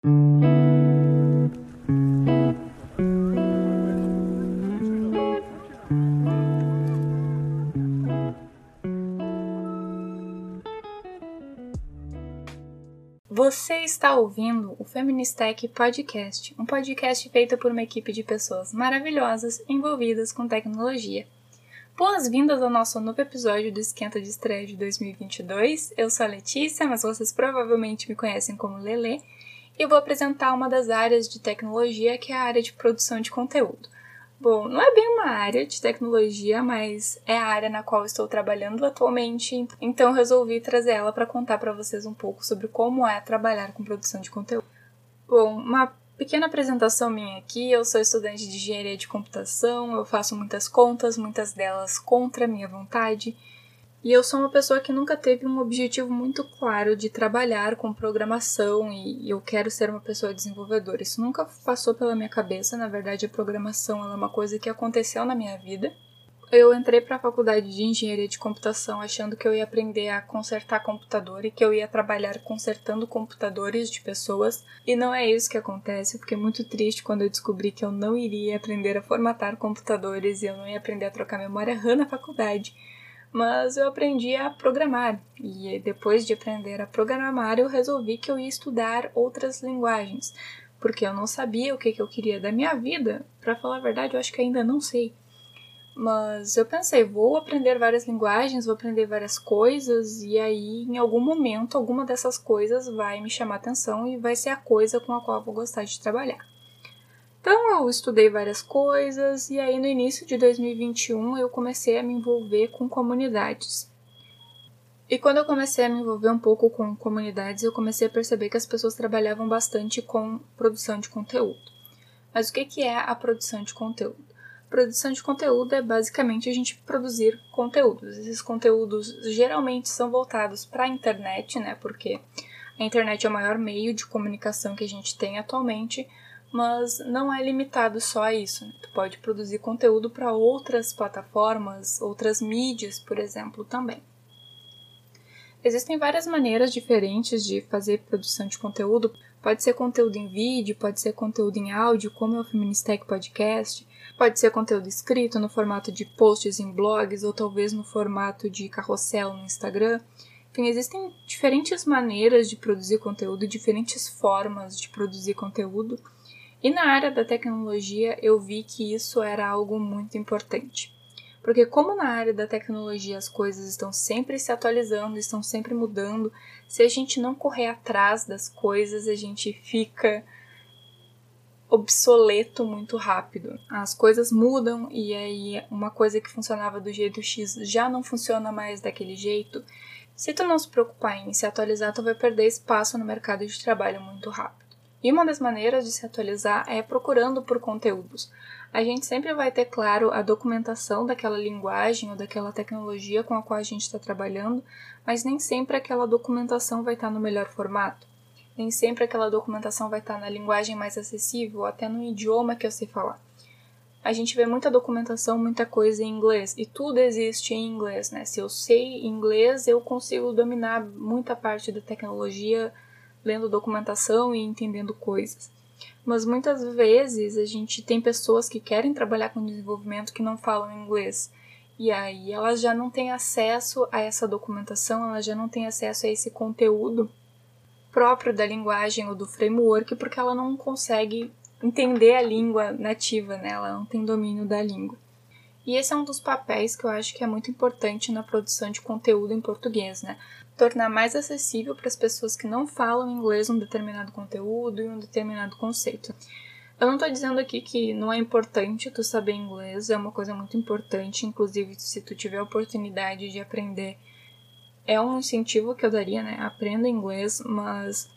Você está ouvindo o Feministech Podcast, um podcast feito por uma equipe de pessoas maravilhosas envolvidas com tecnologia. Boas-vindas ao nosso novo episódio do Esquenta de Estreia de 2022. Eu sou a Letícia, mas vocês provavelmente me conhecem como Lele, e vou apresentar uma das áreas de tecnologia que é a área de produção de conteúdo. Bom, não é bem uma área de tecnologia, mas é a área na qual estou trabalhando atualmente, então resolvi trazer ela para contar para vocês um pouco sobre como é trabalhar com produção de conteúdo. Bom, uma pequena apresentação minha aqui, eu sou estudante de engenharia de computação, eu faço muitas contas, muitas delas contra a minha vontade, e eu sou uma pessoa que nunca teve um objetivo muito claro de trabalhar com programação e eu quero ser uma pessoa desenvolvedora. Isso nunca passou pela minha cabeça, na verdade a programação é uma coisa que aconteceu na minha vida. Eu entrei para a faculdade de engenharia de computação achando que eu ia aprender a consertar computador e que eu ia trabalhar consertando computadores de pessoas, e não é isso que acontece. Eu fiquei muito triste quando eu descobri que eu não iria aprender a formatar computadores e eu não ia aprender a trocar memória RAM na faculdade mas eu aprendi a programar e depois de aprender a programar eu resolvi que eu ia estudar outras linguagens, porque eu não sabia o que, que eu queria da minha vida. Para falar a verdade, eu acho que ainda não sei. Mas eu pensei, vou aprender várias linguagens, vou aprender várias coisas, e aí em algum momento alguma dessas coisas vai me chamar atenção e vai ser a coisa com a qual eu vou gostar de trabalhar. Então eu estudei várias coisas e aí no início de 2021 eu comecei a me envolver com comunidades. E quando eu comecei a me envolver um pouco com comunidades, eu comecei a perceber que as pessoas trabalhavam bastante com produção de conteúdo. Mas o que é a produção de conteúdo? Produção de conteúdo é basicamente a gente produzir conteúdos. Esses conteúdos geralmente são voltados para a internet, né? Porque a internet é o maior meio de comunicação que a gente tem atualmente, mas não é limitado só a isso. Né? Tu pode produzir conteúdo para outras plataformas, outras mídias, por exemplo, também. Existem várias maneiras diferentes de fazer produção de conteúdo. Pode ser conteúdo em vídeo, pode ser conteúdo em áudio, como é o Feministech Podcast, pode ser conteúdo escrito no formato de posts em blogs ou talvez no formato de carrossel no Instagram. Enfim, existem diferentes maneiras de produzir conteúdo, diferentes formas de produzir conteúdo. E na área da tecnologia eu vi que isso era algo muito importante. Porque como na área da tecnologia as coisas estão sempre se atualizando, estão sempre mudando, se a gente não correr atrás das coisas, a gente fica obsoleto muito rápido. As coisas mudam e aí uma coisa que funcionava do jeito X já não funciona mais daquele jeito. Se tu não se preocupar em se atualizar, tu vai perder espaço no mercado de trabalho muito rápido. E uma das maneiras de se atualizar é procurando por conteúdos. A gente sempre vai ter, claro, a documentação daquela linguagem ou daquela tecnologia com a qual a gente está trabalhando, mas nem sempre aquela documentação vai estar no melhor formato. Nem sempre aquela documentação vai estar na linguagem mais acessível, ou até no idioma que eu sei falar. A gente vê muita documentação, muita coisa em inglês, e tudo existe em inglês, né? Se eu sei inglês, eu consigo dominar muita parte da tecnologia lendo documentação e entendendo coisas. Mas muitas vezes a gente tem pessoas que querem trabalhar com desenvolvimento que não falam inglês. E aí elas já não têm acesso a essa documentação, elas já não têm acesso a esse conteúdo próprio da linguagem ou do framework, porque ela não consegue entender a língua nativa, né? Ela não tem domínio da língua. E esse é um dos papéis que eu acho que é muito importante na produção de conteúdo em português, né? Tornar mais acessível para as pessoas que não falam inglês um determinado conteúdo e um determinado conceito. Eu não estou dizendo aqui que não é importante tu saber inglês, é uma coisa muito importante, inclusive se tu tiver a oportunidade de aprender, é um incentivo que eu daria, né? Aprenda inglês, mas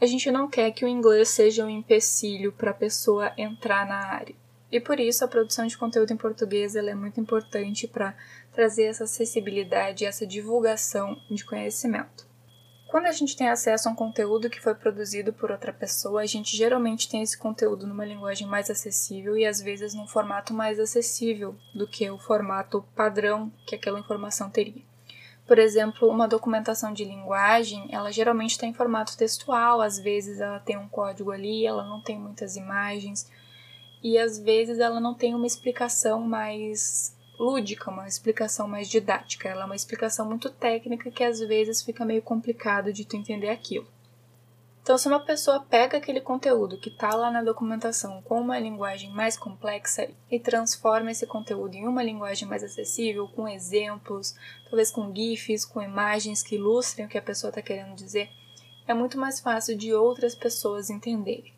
a gente não quer que o inglês seja um empecilho para a pessoa entrar na área. E por isso a produção de conteúdo em português é muito importante para trazer essa acessibilidade e essa divulgação de conhecimento. Quando a gente tem acesso a um conteúdo que foi produzido por outra pessoa, a gente geralmente tem esse conteúdo numa linguagem mais acessível e às vezes num formato mais acessível do que o formato padrão que aquela informação teria. Por exemplo, uma documentação de linguagem, ela geralmente está em formato textual, às vezes ela tem um código ali, ela não tem muitas imagens, e às vezes ela não tem uma explicação mais lúdica, uma explicação mais didática. Ela é uma explicação muito técnica que às vezes fica meio complicado de tu entender aquilo. Então, se uma pessoa pega aquele conteúdo que está lá na documentação com uma linguagem mais complexa e transforma esse conteúdo em uma linguagem mais acessível, com exemplos, talvez com GIFs, com imagens que ilustrem o que a pessoa está querendo dizer, é muito mais fácil de outras pessoas entenderem.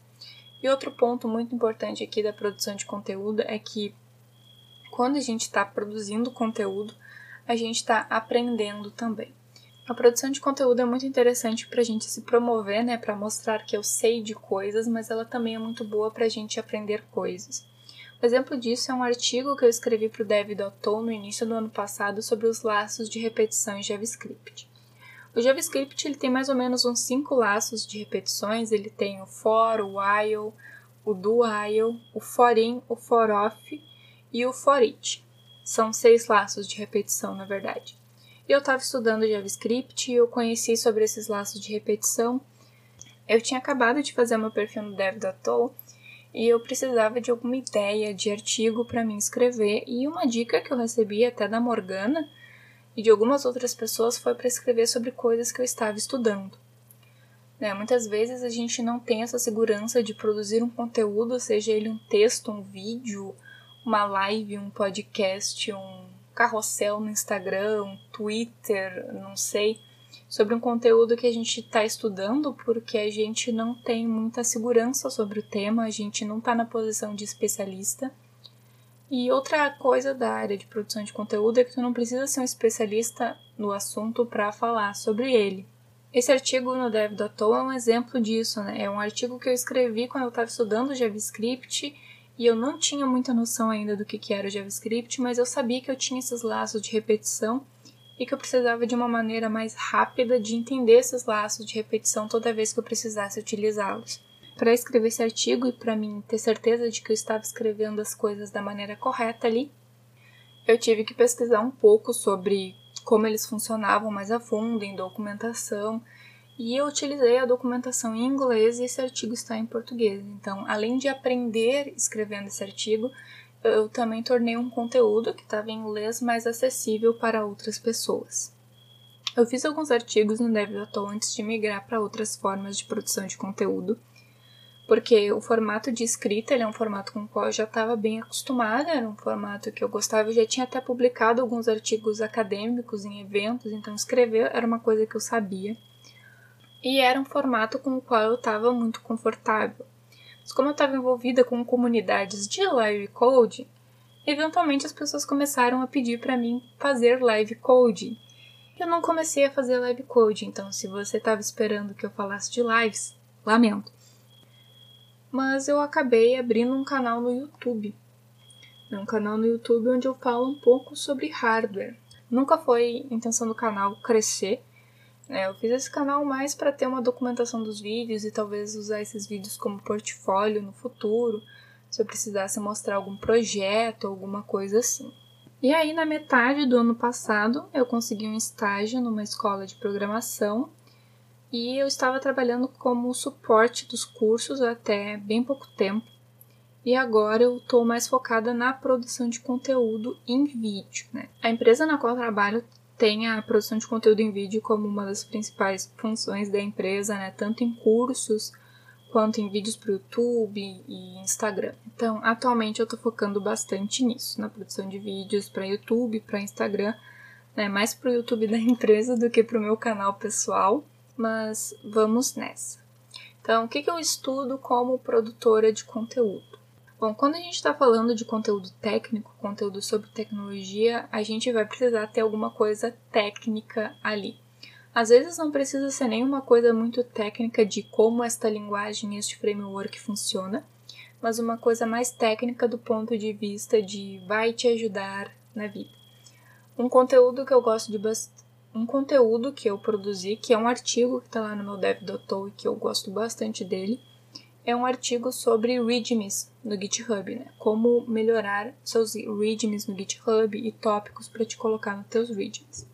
E outro ponto muito importante aqui da produção de conteúdo é que quando a gente está produzindo conteúdo, a gente está aprendendo também. A produção de conteúdo é muito interessante para a gente se promover, né, para mostrar que eu sei de coisas, mas ela também é muito boa para a gente aprender coisas. Um exemplo disso é um artigo que eu escrevi para o Dev.to no início do ano passado sobre os laços de repetição em JavaScript. O JavaScript ele tem mais ou menos uns cinco laços de repetições, ele tem o for, o while, o do while, o for in, o for off e o for each. São seis laços de repetição, na verdade. Eu estava estudando JavaScript e eu conheci sobre esses laços de repetição. Eu tinha acabado de fazer meu perfil no dev.to e eu precisava de alguma ideia de artigo para mim escrever e uma dica que eu recebi até da Morgana e de algumas outras pessoas foi para escrever sobre coisas que eu estava estudando. Né, muitas vezes a gente não tem essa segurança de produzir um conteúdo, seja ele um texto, um vídeo, uma live, um podcast, um carrossel no Instagram, um Twitter, não sei, sobre um conteúdo que a gente está estudando porque a gente não tem muita segurança sobre o tema, a gente não está na posição de especialista. E outra coisa da área de produção de conteúdo é que tu não precisa ser um especialista no assunto para falar sobre ele. Esse artigo no Dev.to é um exemplo disso, né? É um artigo que eu escrevi quando eu estava estudando JavaScript e eu não tinha muita noção ainda do que, que era o JavaScript, mas eu sabia que eu tinha esses laços de repetição e que eu precisava de uma maneira mais rápida de entender esses laços de repetição toda vez que eu precisasse utilizá-los. Para escrever esse artigo e para mim ter certeza de que eu estava escrevendo as coisas da maneira correta ali, eu tive que pesquisar um pouco sobre como eles funcionavam mais a fundo em documentação e eu utilizei a documentação em inglês e esse artigo está em português. Então, além de aprender escrevendo esse artigo, eu também tornei um conteúdo que estava em inglês mais acessível para outras pessoas. Eu fiz alguns artigos no DevDato antes de migrar para outras formas de produção de conteúdo, porque o formato de escrita é um formato com o qual eu já estava bem acostumada, era um formato que eu gostava, eu já tinha até publicado alguns artigos acadêmicos em eventos, então escrever era uma coisa que eu sabia e era um formato com o qual eu estava muito confortável. Mas como eu estava envolvida com comunidades de live code, eventualmente as pessoas começaram a pedir para mim fazer live code. Eu não comecei a fazer live code, então se você estava esperando que eu falasse de lives, lamento. Mas eu acabei abrindo um canal no YouTube. É um canal no YouTube onde eu falo um pouco sobre hardware. Nunca foi intenção do canal crescer, é, eu fiz esse canal mais para ter uma documentação dos vídeos e talvez usar esses vídeos como portfólio no futuro, se eu precisasse mostrar algum projeto, alguma coisa assim. E aí, na metade do ano passado, eu consegui um estágio numa escola de programação e eu estava trabalhando como suporte dos cursos até bem pouco tempo. E agora eu estou mais focada na produção de conteúdo em vídeo. Né? A empresa na qual eu trabalho tem a produção de conteúdo em vídeo como uma das principais funções da empresa, né? Tanto em cursos quanto em vídeos para o YouTube e Instagram. Então, atualmente eu estou focando bastante nisso, na produção de vídeos para YouTube, para Instagram, né? Mais para o YouTube da empresa do que para o meu canal pessoal, mas vamos nessa. Então, o que, que eu estudo como produtora de conteúdo? Bom, quando a gente está falando de conteúdo técnico, conteúdo sobre tecnologia, a gente vai precisar ter alguma coisa técnica ali. Às vezes não precisa ser nenhuma coisa muito técnica de como esta linguagem, este framework funciona, mas uma coisa mais técnica do ponto de vista de vai te ajudar na vida. Um conteúdo que eu gosto de bastante um conteúdo que eu produzi, que é um artigo que está lá no meu dev.to e que eu gosto bastante dele, é um artigo sobre readmes no GitHub, né? Como melhorar seus readmes no GitHub e tópicos para te colocar nos teus readmes.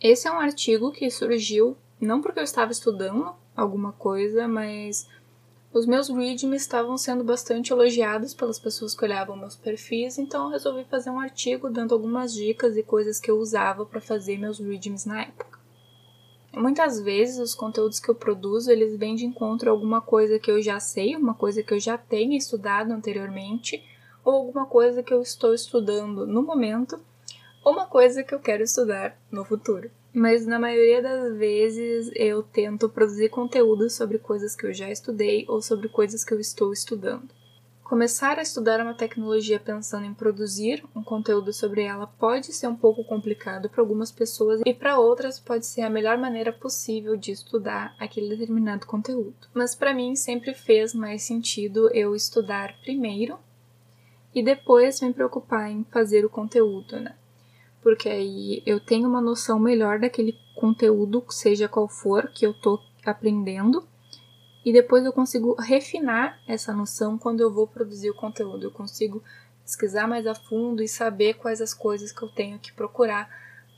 Esse é um artigo que surgiu não porque eu estava estudando alguma coisa, mas os meus readmes estavam sendo bastante elogiados pelas pessoas que olhavam meus perfis, então eu resolvi fazer um artigo dando algumas dicas e coisas que eu usava para fazer meus readmes na época. Muitas vezes os conteúdos que eu produzo, eles vêm de encontro a alguma coisa que eu já sei, uma coisa que eu já tenho estudado anteriormente, ou alguma coisa que eu estou estudando no momento, ou uma coisa que eu quero estudar no futuro. Mas na maioria das vezes eu tento produzir conteúdo sobre coisas que eu já estudei ou sobre coisas que eu estou estudando. Começar a estudar uma tecnologia pensando em produzir um conteúdo sobre ela pode ser um pouco complicado para algumas pessoas e para outras pode ser a melhor maneira possível de estudar aquele determinado conteúdo. Mas para mim sempre fez mais sentido eu estudar primeiro e depois me preocupar em fazer o conteúdo, né? porque aí eu tenho uma noção melhor daquele conteúdo, seja qual for, que eu tô aprendendo, e depois eu consigo refinar essa noção quando eu vou produzir o conteúdo. Eu consigo pesquisar mais a fundo e saber quais as coisas que eu tenho que procurar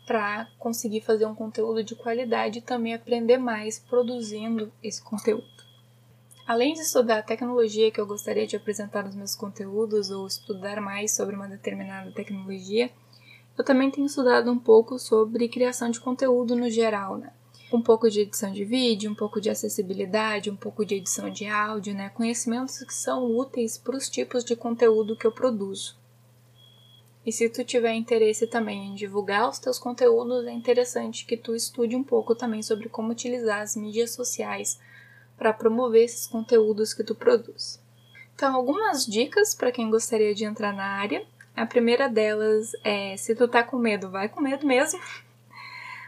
para conseguir fazer um conteúdo de qualidade e também aprender mais produzindo esse conteúdo. Além de estudar a tecnologia que eu gostaria de apresentar nos meus conteúdos ou estudar mais sobre uma determinada tecnologia, eu também tenho estudado um pouco sobre criação de conteúdo no geral, né? Um pouco de edição de vídeo, um pouco de acessibilidade, um pouco de edição de áudio, né? Conhecimentos que são úteis para os tipos de conteúdo que eu produzo. E se tu tiver interesse também em divulgar os teus conteúdos, é interessante que tu estude um pouco também sobre como utilizar as mídias sociais para promover esses conteúdos que tu produz. Então, algumas dicas para quem gostaria de entrar na área. A primeira delas é: se tu tá com medo, vai com medo mesmo.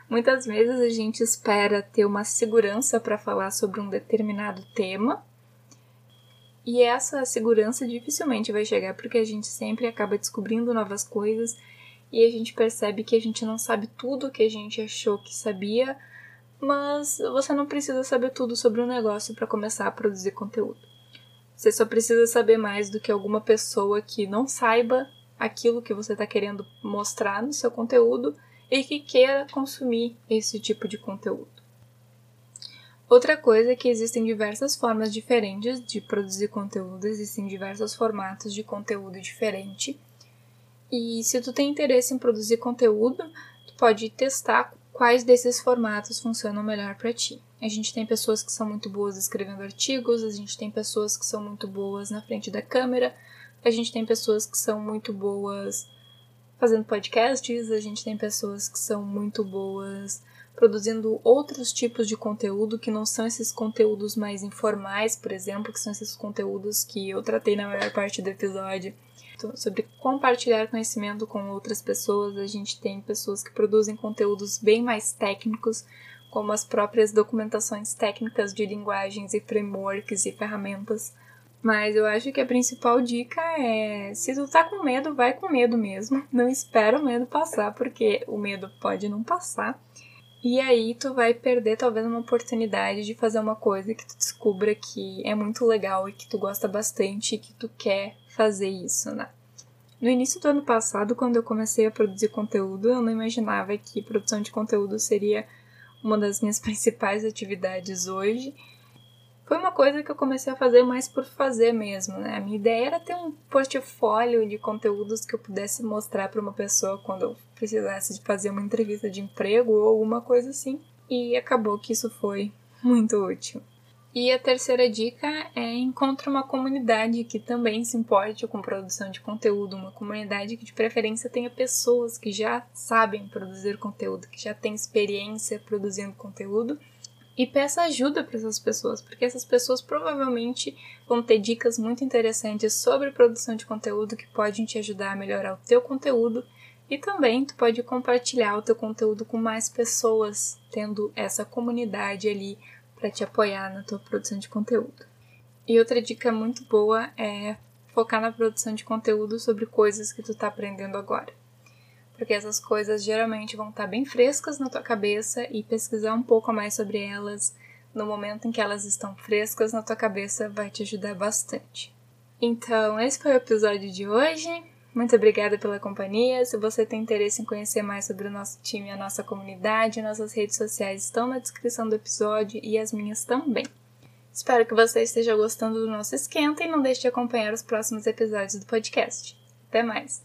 Muitas vezes a gente espera ter uma segurança para falar sobre um determinado tema. E essa segurança dificilmente vai chegar porque a gente sempre acaba descobrindo novas coisas e a gente percebe que a gente não sabe tudo que a gente achou que sabia, mas você não precisa saber tudo sobre o um negócio para começar a produzir conteúdo. Você só precisa saber mais do que alguma pessoa que não saiba aquilo que você está querendo mostrar no seu conteúdo e que queira consumir esse tipo de conteúdo. Outra coisa é que existem diversas formas diferentes de produzir conteúdo, existem diversos formatos de conteúdo diferente. E se tu tem interesse em produzir conteúdo, tu pode testar quais desses formatos funcionam melhor para ti. A gente tem pessoas que são muito boas escrevendo artigos, a gente tem pessoas que são muito boas na frente da câmera, a gente tem pessoas que são muito boas fazendo podcasts, a gente tem pessoas que são muito boas produzindo outros tipos de conteúdo que não são esses conteúdos mais informais, por exemplo, que são esses conteúdos que eu tratei na maior parte do episódio sobre compartilhar conhecimento com outras pessoas. A gente tem pessoas que produzem conteúdos bem mais técnicos, como as próprias documentações técnicas de linguagens e frameworks e ferramentas mas eu acho que a principal dica é: se tu tá com medo, vai com medo mesmo. Não espera o medo passar, porque o medo pode não passar. E aí tu vai perder talvez uma oportunidade de fazer uma coisa que tu descubra que é muito legal e que tu gosta bastante e que tu quer fazer isso, né? No início do ano passado, quando eu comecei a produzir conteúdo, eu não imaginava que produção de conteúdo seria uma das minhas principais atividades hoje foi uma coisa que eu comecei a fazer mais por fazer mesmo, né? A minha ideia era ter um portfólio de conteúdos que eu pudesse mostrar para uma pessoa quando eu precisasse de fazer uma entrevista de emprego ou alguma coisa assim. E acabou que isso foi muito útil. E a terceira dica é encontre uma comunidade que também se importe com produção de conteúdo, uma comunidade que de preferência tenha pessoas que já sabem produzir conteúdo, que já têm experiência produzindo conteúdo e peça ajuda para essas pessoas, porque essas pessoas provavelmente vão ter dicas muito interessantes sobre produção de conteúdo que podem te ajudar a melhorar o teu conteúdo e também tu pode compartilhar o teu conteúdo com mais pessoas, tendo essa comunidade ali para te apoiar na tua produção de conteúdo. E outra dica muito boa é focar na produção de conteúdo sobre coisas que tu está aprendendo agora porque essas coisas geralmente vão estar bem frescas na tua cabeça e pesquisar um pouco mais sobre elas no momento em que elas estão frescas na tua cabeça vai te ajudar bastante. Então, esse foi o episódio de hoje. Muito obrigada pela companhia. Se você tem interesse em conhecer mais sobre o nosso time e a nossa comunidade, nossas redes sociais estão na descrição do episódio e as minhas também. Espero que você esteja gostando do nosso esquenta e não deixe de acompanhar os próximos episódios do podcast. Até mais!